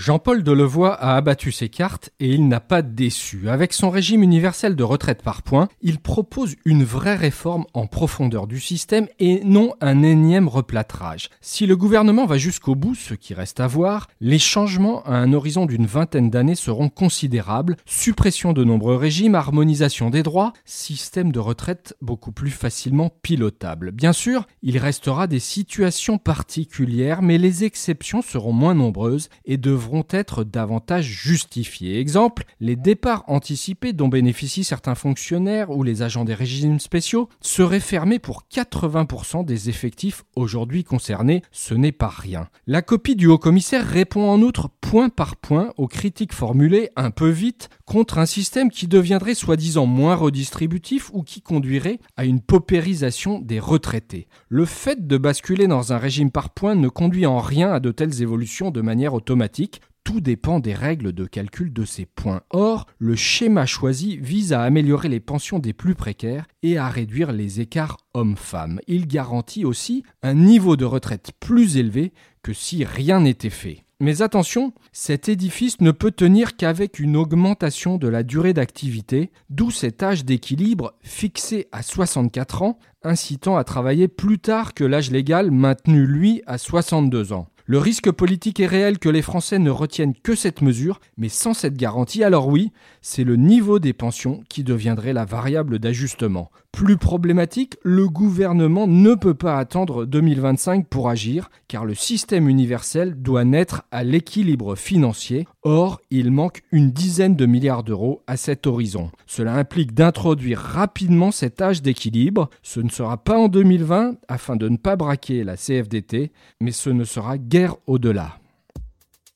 Jean-Paul Delevoye a abattu ses cartes et il n'a pas déçu. Avec son régime universel de retraite par points, il propose une vraie réforme en profondeur du système et non un énième replâtrage. Si le gouvernement va jusqu'au bout, ce qui reste à voir, les changements à un horizon d'une vingtaine d'années seront considérables. Suppression de nombreux régimes, harmonisation des droits, système de retraite beaucoup plus facilement pilotable. Bien sûr, il restera des situations particulières, mais les exceptions seront moins nombreuses et devront être davantage justifiés. Exemple, les départs anticipés dont bénéficient certains fonctionnaires ou les agents des régimes spéciaux seraient fermés pour 80% des effectifs aujourd'hui concernés. Ce n'est pas rien. La copie du haut-commissaire répond en outre point par point aux critiques formulées un peu vite contre un système qui deviendrait soi-disant moins redistributif ou qui conduirait à une paupérisation des retraités. Le fait de basculer dans un régime par points ne conduit en rien à de telles évolutions de manière automatique. Tout dépend des règles de calcul de ces points. Or, le schéma choisi vise à améliorer les pensions des plus précaires et à réduire les écarts hommes-femmes. Il garantit aussi un niveau de retraite plus élevé que si rien n'était fait. Mais attention, cet édifice ne peut tenir qu'avec une augmentation de la durée d'activité, d'où cet âge d'équilibre fixé à 64 ans, incitant à travailler plus tard que l'âge légal maintenu lui à 62 ans. Le risque politique est réel que les Français ne retiennent que cette mesure, mais sans cette garantie, alors oui, c'est le niveau des pensions qui deviendrait la variable d'ajustement. Plus problématique, le gouvernement ne peut pas attendre 2025 pour agir, car le système universel doit naître à l'équilibre financier. Or, il manque une dizaine de milliards d'euros à cet horizon. Cela implique d'introduire rapidement cet âge d'équilibre. Ce ne sera pas en 2020 afin de ne pas braquer la CFDT, mais ce ne sera guère au-delà.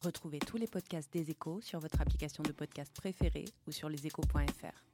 Retrouvez tous les podcasts des échos sur votre application de podcast préférée ou sur leséchos.fr.